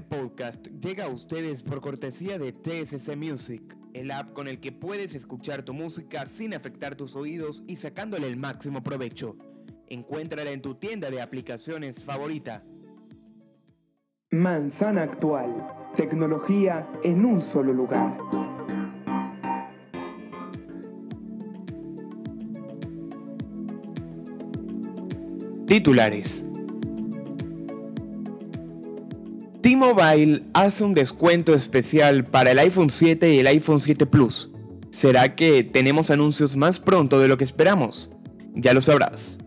Este podcast llega a ustedes por cortesía de TSC Music, el app con el que puedes escuchar tu música sin afectar tus oídos y sacándole el máximo provecho. Encuéntrala en tu tienda de aplicaciones favorita. Manzana Actual, tecnología en un solo lugar. Titulares. T-Mobile hace un descuento especial para el iPhone 7 y el iPhone 7 Plus. ¿Será que tenemos anuncios más pronto de lo que esperamos? Ya lo sabrás.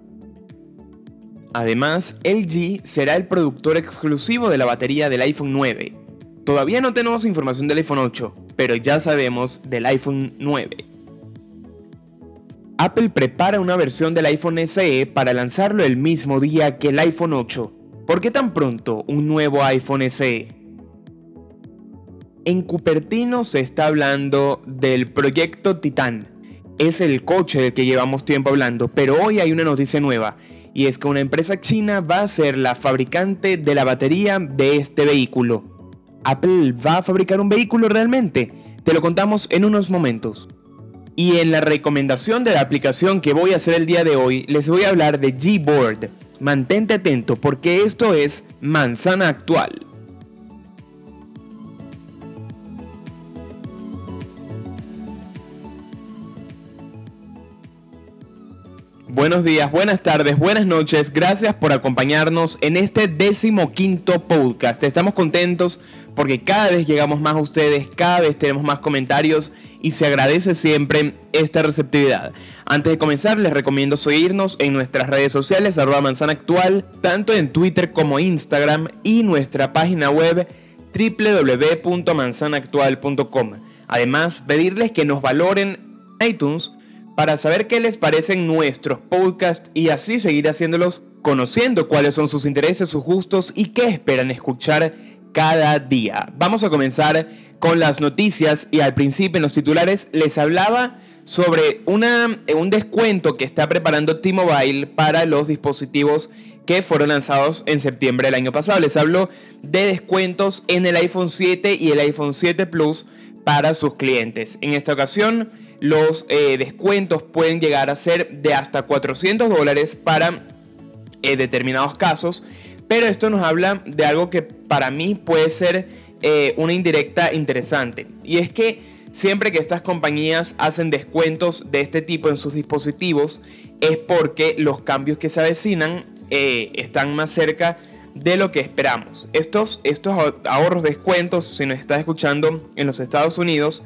Además, LG será el productor exclusivo de la batería del iPhone 9. Todavía no tenemos información del iPhone 8, pero ya sabemos del iPhone 9. Apple prepara una versión del iPhone SE para lanzarlo el mismo día que el iPhone 8. ¿Por qué tan pronto un nuevo iPhone SE? En Cupertino se está hablando del proyecto Titan. Es el coche del que llevamos tiempo hablando, pero hoy hay una noticia nueva, y es que una empresa china va a ser la fabricante de la batería de este vehículo. ¿Apple va a fabricar un vehículo realmente? Te lo contamos en unos momentos. Y en la recomendación de la aplicación que voy a hacer el día de hoy, les voy a hablar de Gboard. Mantente atento porque esto es Manzana Actual. Buenos días, buenas tardes, buenas noches. Gracias por acompañarnos en este décimo quinto podcast. Estamos contentos porque cada vez llegamos más a ustedes, cada vez tenemos más comentarios y se agradece siempre esta receptividad. Antes de comenzar, les recomiendo seguirnos en nuestras redes sociales, arroba manzana actual, tanto en Twitter como Instagram y nuestra página web www.manzanaactual.com. Además, pedirles que nos valoren en iTunes para saber qué les parecen nuestros podcasts y así seguir haciéndolos conociendo cuáles son sus intereses, sus gustos y qué esperan escuchar cada día. Vamos a comenzar con las noticias y al principio en los titulares les hablaba sobre una, un descuento que está preparando T-Mobile para los dispositivos que fueron lanzados en septiembre del año pasado. Les hablo de descuentos en el iPhone 7 y el iPhone 7 Plus para sus clientes. En esta ocasión, los eh, descuentos pueden llegar a ser de hasta 400 dólares para eh, determinados casos, pero esto nos habla de algo que para mí puede ser eh, una indirecta interesante. Y es que siempre que estas compañías hacen descuentos de este tipo en sus dispositivos, es porque los cambios que se avecinan eh, están más cerca de lo que esperamos. Estos, estos ahorros descuentos, si nos estás escuchando en los Estados Unidos,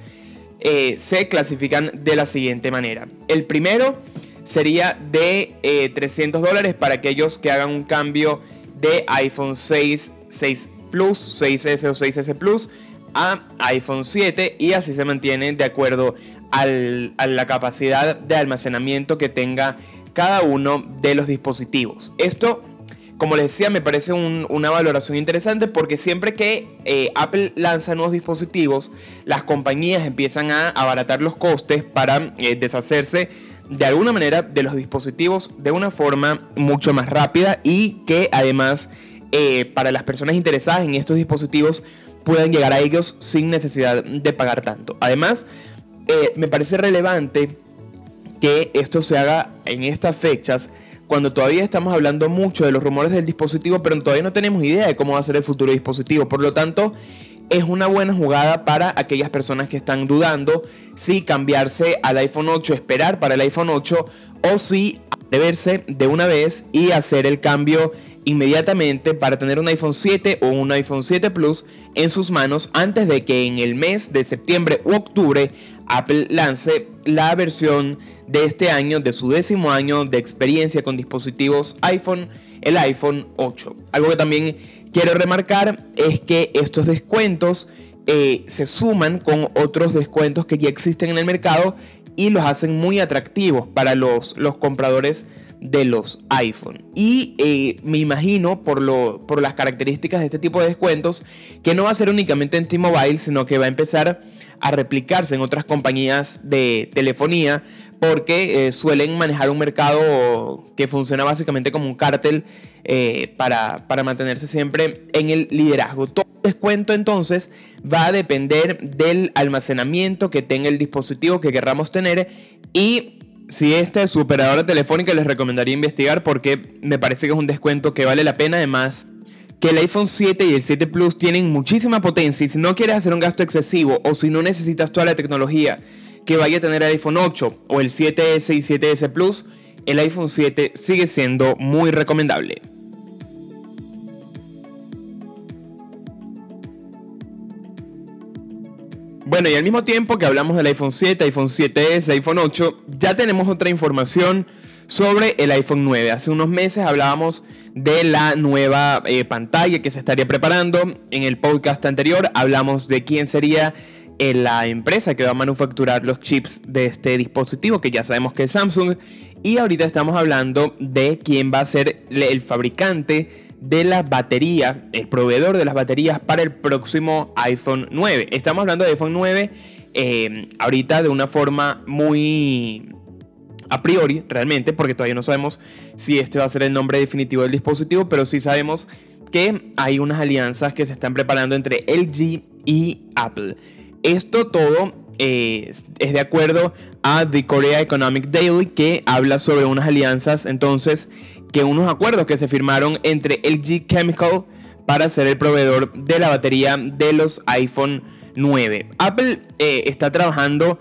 eh, se clasifican de la siguiente manera. El primero sería de 300 dólares para aquellos que hagan un cambio de iPhone 6, 6 Plus, 6S o 6S Plus a iPhone 7 y así se mantiene de acuerdo a la capacidad de almacenamiento que tenga cada uno de los dispositivos. Esto, como les decía, me parece una valoración interesante porque siempre que eh, Apple lanza nuevos dispositivos, las compañías empiezan a abaratar los costes para eh, deshacerse de alguna manera de los dispositivos de una forma mucho más rápida y que además eh, para las personas interesadas en estos dispositivos puedan llegar a ellos sin necesidad de pagar tanto. Además, eh, me parece relevante que esto se haga en estas fechas cuando todavía estamos hablando mucho de los rumores del dispositivo, pero todavía no tenemos idea de cómo va a ser el futuro dispositivo. Por lo tanto, es una buena jugada para aquellas personas que están dudando si cambiarse al iPhone 8, esperar para el iPhone 8 o si atreverse de una vez y hacer el cambio inmediatamente para tener un iPhone 7 o un iPhone 7 Plus en sus manos antes de que en el mes de septiembre u octubre Apple lance la versión de este año, de su décimo año de experiencia con dispositivos iPhone, el iPhone 8. Algo que también quiero remarcar es que estos descuentos eh, se suman con otros descuentos que ya existen en el mercado y los hacen muy atractivos para los, los compradores de los iPhone. Y eh, me imagino, por, lo, por las características de este tipo de descuentos, que no va a ser únicamente en T-Mobile, sino que va a empezar a replicarse en otras compañías de telefonía porque eh, suelen manejar un mercado que funciona básicamente como un cártel eh, para, mantenerse siempre en el liderazgo. Todo descuento entonces va a depender del almacenamiento que tenga el dispositivo que querramos tener y si esta es su operadora telefónica les recomendaría investigar porque me parece que es un descuento que vale la pena además que el iPhone 7 y el 7 Plus tienen muchísima potencia y si no quieres hacer un gasto excesivo o si no necesitas toda la tecnología que vaya a tener el iPhone 8 o el 7S y 7S Plus, el iPhone 7 sigue siendo muy recomendable. Bueno, y al mismo tiempo que hablamos del iPhone 7, iPhone 7S, iPhone 8, ya tenemos otra información sobre el iPhone 9. Hace unos meses hablábamos de la nueva eh, pantalla que se estaría preparando. En el podcast anterior hablamos de quién sería la empresa que va a manufacturar los chips de este dispositivo, que ya sabemos que es Samsung. Y ahorita estamos hablando de quién va a ser el fabricante de la batería, el proveedor de las baterías para el próximo iPhone 9. Estamos hablando de iPhone 9 eh, ahorita de una forma muy a priori, realmente, porque todavía no sabemos si este va a ser el nombre definitivo del dispositivo, pero sí sabemos que hay unas alianzas que se están preparando entre LG y Apple. Esto todo eh, es de acuerdo a The Korea Economic Daily que habla sobre unas alianzas, entonces, que unos acuerdos que se firmaron entre LG Chemical para ser el proveedor de la batería de los iPhone 9. Apple eh, está trabajando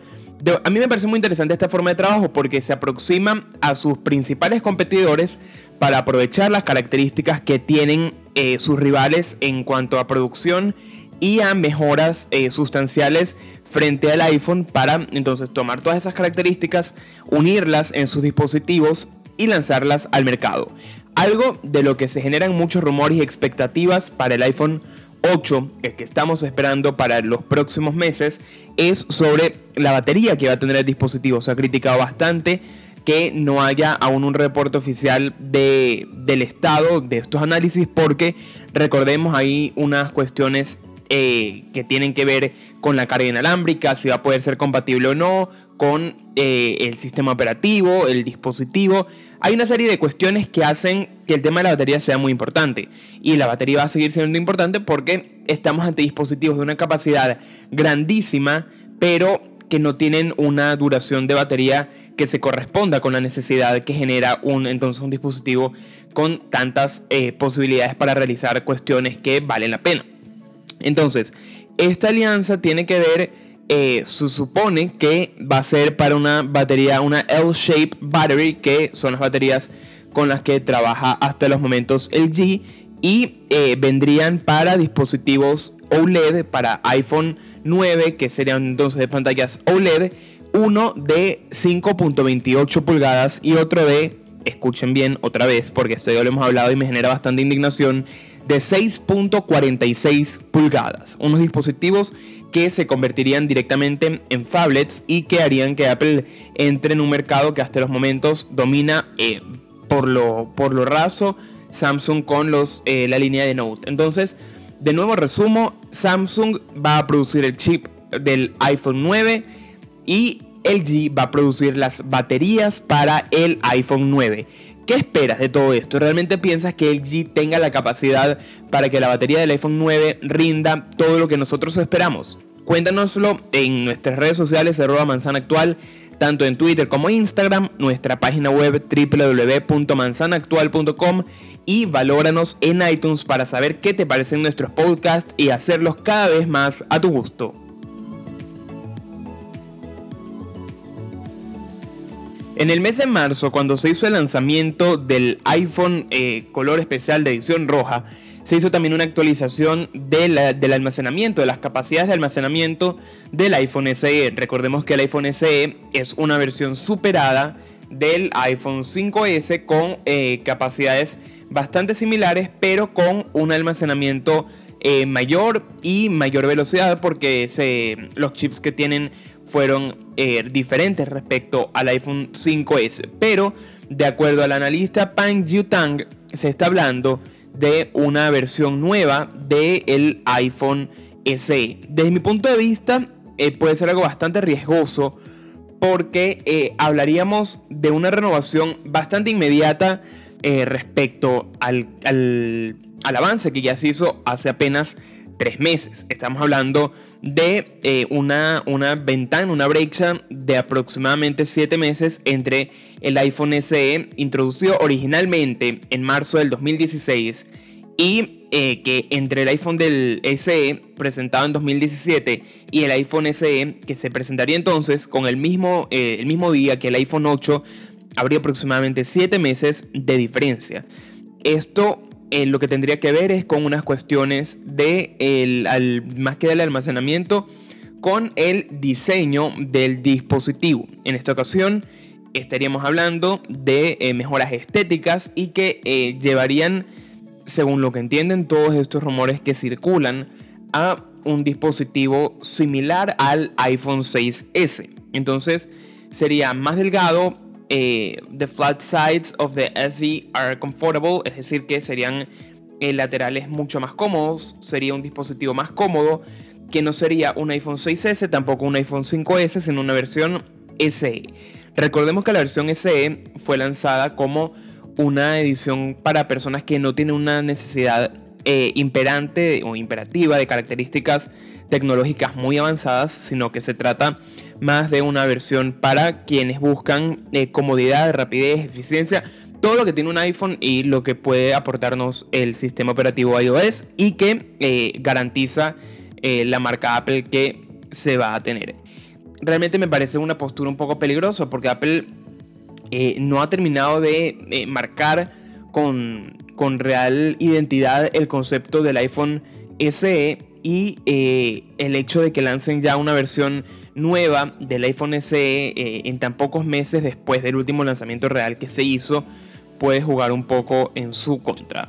a mí me parece muy interesante esta forma de trabajo porque se aproxima a sus principales competidores para aprovechar las características que tienen eh, sus rivales en cuanto a producción y a mejoras eh, sustanciales frente al iPhone para entonces tomar todas esas características, unirlas en sus dispositivos y lanzarlas al mercado. Algo de lo que se generan muchos rumores y expectativas para el iPhone 8, el que estamos esperando para los próximos meses, es sobre la batería que va a tener el dispositivo. Se ha criticado bastante que no haya aún un reporte oficial de, del estado de estos análisis porque recordemos ahí unas cuestiones eh, que tienen que ver con la carga inalámbrica, si va a poder ser compatible o no, con eh, el sistema operativo, el dispositivo. Hay una serie de cuestiones que hacen que el tema de la batería sea muy importante. Y la batería va a seguir siendo importante porque estamos ante dispositivos de una capacidad grandísima, pero que no tienen una duración de batería que se corresponda con la necesidad que genera un, entonces un dispositivo con tantas eh, posibilidades para realizar cuestiones que valen la pena. Entonces, esta alianza tiene que ver, eh, se supone que va a ser para una batería, una L-shape battery, que son las baterías con las que trabaja hasta los momentos LG y eh, vendrían para dispositivos OLED, para iPhone 9, que serían entonces de pantallas OLED, uno de 5.28 pulgadas y otro de, escuchen bien otra vez, porque esto ya lo hemos hablado y me genera bastante indignación, de 6.46 pulgadas. Unos dispositivos que se convertirían directamente en phablets y que harían que Apple entre en un mercado que hasta los momentos domina eh, por, lo, por lo raso Samsung con los, eh, la línea de Note. Entonces, de nuevo resumo, Samsung va a producir el chip del iPhone 9 y LG va a producir las baterías para el iPhone 9. ¿Qué esperas de todo esto? ¿Realmente piensas que LG tenga la capacidad para que la batería del iPhone 9 rinda todo lo que nosotros esperamos? Cuéntanoslo en nuestras redes sociales, arroba manzana actual, tanto en Twitter como Instagram, nuestra página web www.manzanaactual.com y valóranos en iTunes para saber qué te parecen nuestros podcasts y hacerlos cada vez más a tu gusto. En el mes de marzo, cuando se hizo el lanzamiento del iPhone eh, color especial de edición roja, se hizo también una actualización del almacenamiento, de las capacidades de almacenamiento del iPhone SE. Recordemos que el iPhone SE es una versión superada del iPhone 5S con eh, capacidades bastante similares, pero con un almacenamiento eh, mayor y mayor velocidad porque los chips que tienen fueron eh, diferentes respecto al iPhone 5S. Pero, de acuerdo al analista Pang Tang, se está hablando de una versión nueva del iPhone SE. Desde mi punto de vista, eh, puede ser algo bastante riesgoso porque eh, hablaríamos de una renovación bastante inmediata respecto al, al, al, avance que ya se hizo hace apenas tres meses. Estamos hablando de eh, una, una ventana, una brecha de aproximadamente siete meses entre el iPhone SE introducido originalmente en marzo del 2016 y eh, que entre el iPhone del SE presentado en 2017 y el iPhone SE que se presentaría entonces con el mismo, eh, el mismo día que el iPhone 8 habría aproximadamente 7 meses de diferencia. Esto eh, lo que tendría que ver es con unas cuestiones de el, más que del almacenamiento con el diseño del dispositivo. En esta ocasión estaríamos hablando de mejoras estéticas y que llevarían según lo que entienden todos estos rumores que circulan, a un dispositivo similar al iPhone 6S. Entonces sería más delgado. Eh, the flat sides of the SE are comfortable, es decir, que serían eh, laterales mucho más cómodos. Sería un dispositivo más cómodo que no sería un iPhone 6S, tampoco un iPhone 5S, sino una versión SE. Recordemos que la versión SE fue lanzada como una edición para personas que no tienen una necesidad eh, imperante o imperativa de características tecnológicas muy avanzadas, sino que se trata más de una versión para quienes buscan eh, comodidad, rapidez, eficiencia, todo lo que tiene un iPhone y lo que puede aportarnos el sistema operativo iOS y que eh, garantiza la marca Apple que se va a tener. Realmente me parece una postura un poco peligrosa porque Apple eh, no ha terminado de eh, marcar con, con, real identidad el concepto del iPhone SE y eh, el hecho de que lancen ya una versión nueva del iPhone SE en tan pocos meses después del último lanzamiento real que se hizo puede jugar un poco en su contra.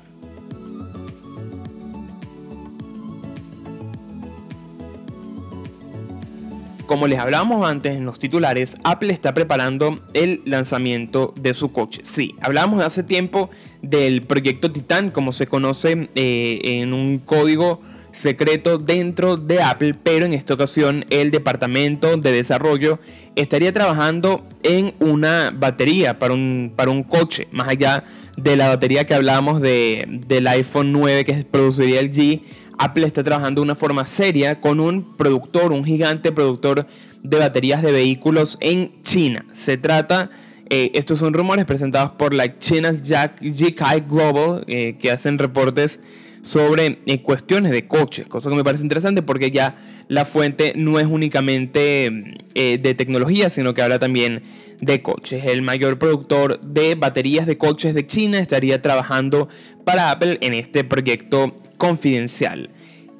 Como les hablábamos antes en los titulares, Apple está preparando el lanzamiento de su coche. Sí, hablábamos hace tiempo del proyecto Titan, como se conoce eh, en un código secreto dentro de Apple, pero en esta ocasión el departamento de desarrollo estaría trabajando en una batería para un, para un coche, más allá de la batería que hablábamos de, del iPhone 9 que produciría el G Apple está trabajando de una forma seria con un productor, un gigante productor de baterías de vehículos en China. Se trata, eh, estos son rumores presentados por la China's GKI Global, eh, que hacen reportes sobre eh, cuestiones de coches, cosa que me parece interesante porque ya la fuente no es únicamente de tecnología, sino que habla también de coches. El mayor productor de baterías de coches de China estaría trabajando para Apple en este proyecto confidencial.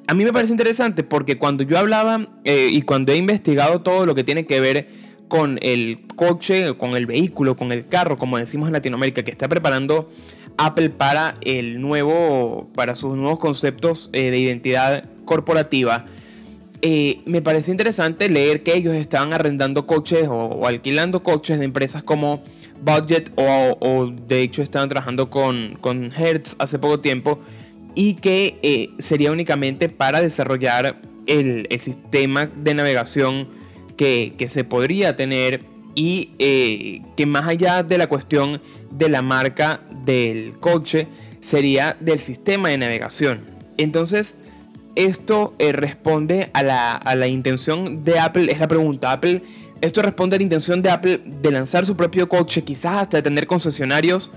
A mí me parece interesante porque cuando yo hablaba eh, y cuando he investigado todo lo que tiene que ver con el coche, con el vehículo, con el carro, como decimos en Latinoamérica, que está preparando Apple para el nuevo, para sus nuevos conceptos eh, de identidad corporativa, eh, me parece interesante leer que ellos estaban arrendando coches o, alquilando coches de empresas como Budget o, de hecho estaban trabajando con, con Hertz hace poco tiempo y que eh, sería únicamente para desarrollar el, sistema de navegación que, se podría tener y que más allá de la cuestión de la marca del coche sería del sistema de navegación. Entonces, esto eh, responde a la, a la, intención de Apple, es la pregunta, Apple, esto responde a la intención de Apple de lanzar su propio coche, quizás hasta de tener concesionarios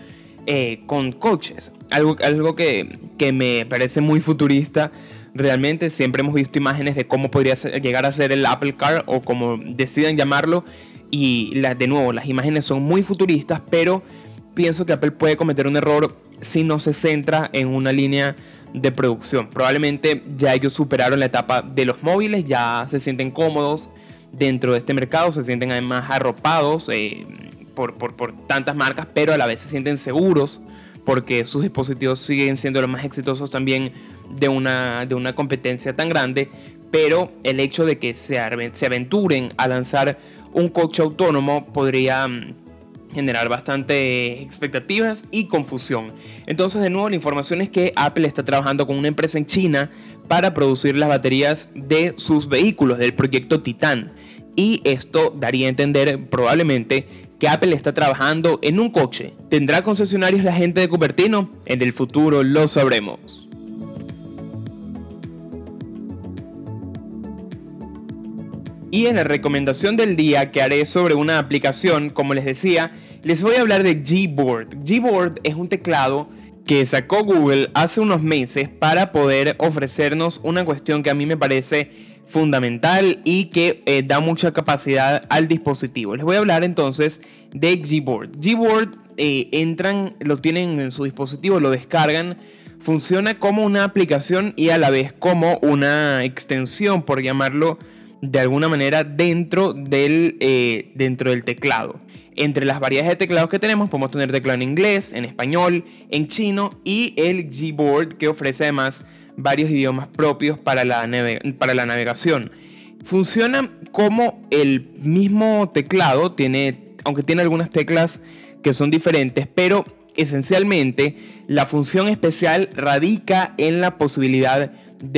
eh, con coches. Algo, algo que, que, me parece muy futurista. Realmente siempre hemos visto imágenes de cómo podría llegar a ser el Apple Car o como decidan llamarlo. Y de nuevo, las imágenes son muy futuristas, pero pienso que Apple puede cometer un error si no se centra en una línea de producción. Probablemente ya ellos superaron la etapa de los móviles, ya se sienten cómodos dentro de este mercado, se sienten además arropados. Eh, por, por, tantas marcas, pero a la vez se sienten seguros porque sus dispositivos siguen siendo los más exitosos también de una, de una competencia tan grande, pero el hecho de que se, se aventuren a lanzar un coche autónomo podría mm, generar bastante expectativas y confusión. Entonces, de nuevo, la información es que Apple está trabajando con una empresa en China para producir las baterías de sus vehículos, del proyecto Titan y esto daría a entender probablemente que Apple está trabajando en un coche. ¿Tendrá concesionarios la gente de Cupertino? En el futuro lo sabremos. Y en la recomendación del día que haré sobre una aplicación, como les decía, les voy a hablar de Gboard. Gboard es un teclado que sacó Google hace unos meses para poder ofrecernos una cuestión que a mí me parece fundamental y que eh, da mucha capacidad al dispositivo. Les voy a hablar entonces de Gboard. Gboard eh, entran, lo tienen en su dispositivo, lo descargan, funciona como una aplicación y a la vez como una extensión, por llamarlo de alguna manera dentro del, eh, dentro del teclado. Entre las variedades de teclados que tenemos podemos tener teclado en inglés, en español, en chino y el Gboard que ofrece además varios idiomas propios para la, para la navegación. Funciona como el mismo teclado, tiene, aunque tiene algunas teclas que son diferentes, pero esencialmente la función especial radica en la posibilidad de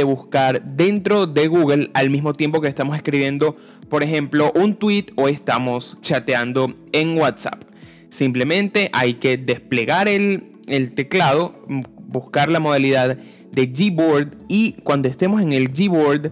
buscar dentro de Google al mismo tiempo que estamos escribiendo, por ejemplo, un tweet o estamos chateando en WhatsApp. Simplemente hay que desplegar el, teclado, buscar la modalidad de Gboard y cuando estemos en el Gboard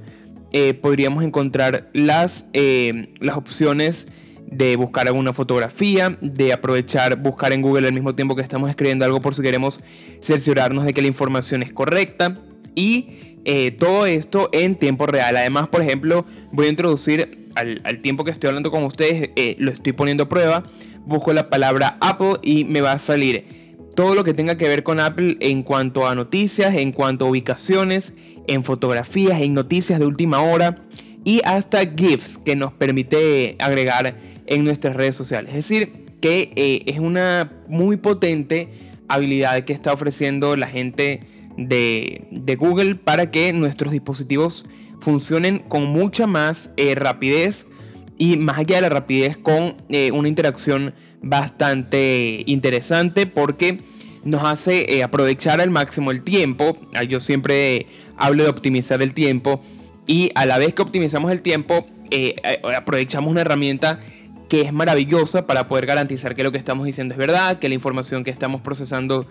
eh, podríamos encontrar las, eh, las opciones de buscar alguna fotografía, de aprovechar buscar en Google al mismo tiempo que estamos escribiendo algo por si queremos cerciorarnos de que la información es correcta y eh, todo esto en tiempo real. Además, por ejemplo, voy a introducir al, tiempo que estoy hablando con ustedes, eh, lo estoy poniendo a prueba, busco la palabra Apple y me va a salir todo lo que tenga que ver con Apple en cuanto a noticias, en cuanto a ubicaciones, en fotografías, en noticias de última hora y hasta GIFs que nos permite agregar en nuestras redes sociales. Es decir, que eh, es una muy potente habilidad que está ofreciendo la gente de, Google para que nuestros dispositivos funcionen con mucha más eh, rapidez y más allá de la rapidez con eh, una interacción bastante interesante porque nos hace eh, aprovechar al máximo el tiempo. Ah, yo siempre hablo de optimizar el tiempo y a la vez que optimizamos el tiempo aprovechamos una herramienta que es maravillosa para poder garantizar que lo que estamos diciendo es verdad, que la información que estamos procesando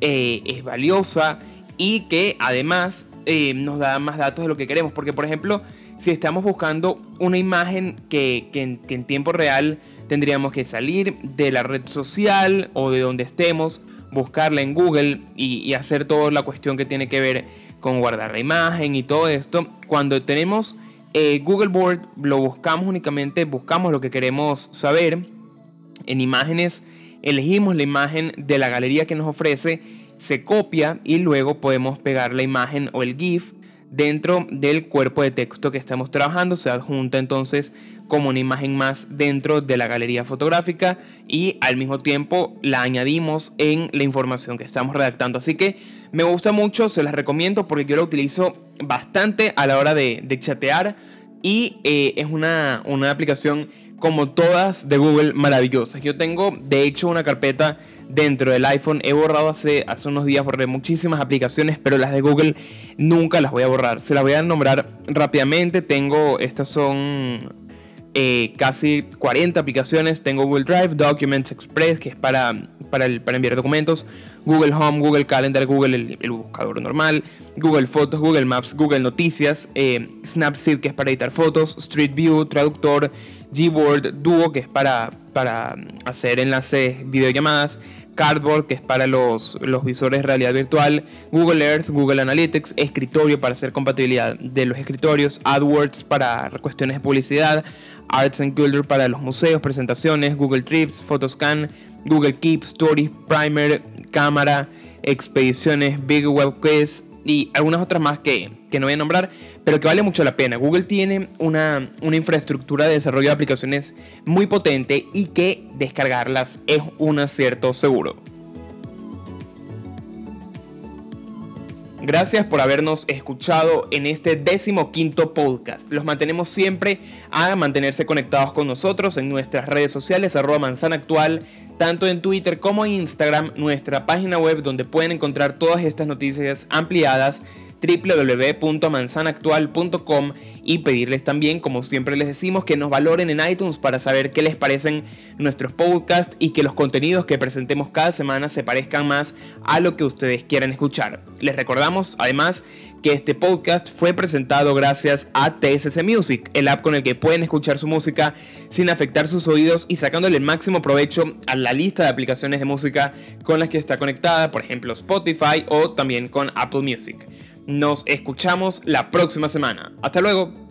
es valiosa y que además eh, nos da más datos de lo que queremos. Porque, por ejemplo, si estamos buscando una imagen que, en, tiempo real tendríamos que salir de la red social o de donde estemos, buscarla en Google y, hacer toda la cuestión que tiene que ver con guardar la imagen y todo esto. Cuando tenemos eh, Google Board, lo buscamos únicamente, buscamos lo que queremos saber en imágenes, elegimos la imagen de la galería que nos ofrece se copia y luego podemos pegar la imagen o el GIF dentro del cuerpo de texto que estamos trabajando. Se adjunta entonces como una imagen más dentro de la galería fotográfica y al mismo tiempo la añadimos en la información que estamos redactando. Así que me gusta mucho, se las recomiendo porque yo la utilizo bastante a la hora de, chatear y eh, es una, una aplicación como todas de Google maravillosas. Yo tengo de hecho una carpeta dentro del iPhone. He borrado hace, hace unos días, borré muchísimas aplicaciones, pero las de Google nunca las voy a borrar. Se las voy a nombrar rápidamente. Tengo, estas son eh, casi 40 aplicaciones. Tengo Google Drive, Documents Express, que es para, para, para enviar documentos. Google Home, Google Calendar, Google el, buscador normal, Google Fotos, Google Maps, Google Noticias, eh, Snapseed que es para editar fotos, Street View, Traductor, Gboard, Duo que es para, para hacer enlaces, videollamadas, Cardboard, que es para los, los visores de realidad virtual, Google Earth, Google Analytics, escritorio para hacer compatibilidad de los escritorios, AdWords para cuestiones de publicidad, Arts and Culture para los museos, presentaciones, Google Trips, Photoscan, Google Keep, Stories, Primer, cámara, expediciones, Big Web Quiz y algunas otras más que, que no voy a nombrar, pero que vale mucho la pena. Google tiene una, una infraestructura de desarrollo de aplicaciones muy potente y que descargarlas es un acierto seguro. Gracias por habernos escuchado en este décimo quinto podcast. Los mantenemos siempre a mantenerse conectados con nosotros en nuestras redes sociales, arroba manzana actual, tanto en Twitter como Instagram, nuestra página web donde pueden encontrar todas estas noticias ampliadas www.manzanaactual.com y pedirles también, como siempre les decimos, que nos valoren en iTunes para saber qué les parecen nuestros podcasts y que los contenidos que presentemos cada semana se parezcan más a lo que ustedes quieran escuchar. Les recordamos además que este podcast fue presentado gracias a TSC Music, el app con el que pueden escuchar su música sin afectar sus oídos y sacándole el máximo provecho a la lista de aplicaciones de música con las que está conectada, por ejemplo Spotify o también con Apple Music. Nos escuchamos la próxima semana. Hasta luego.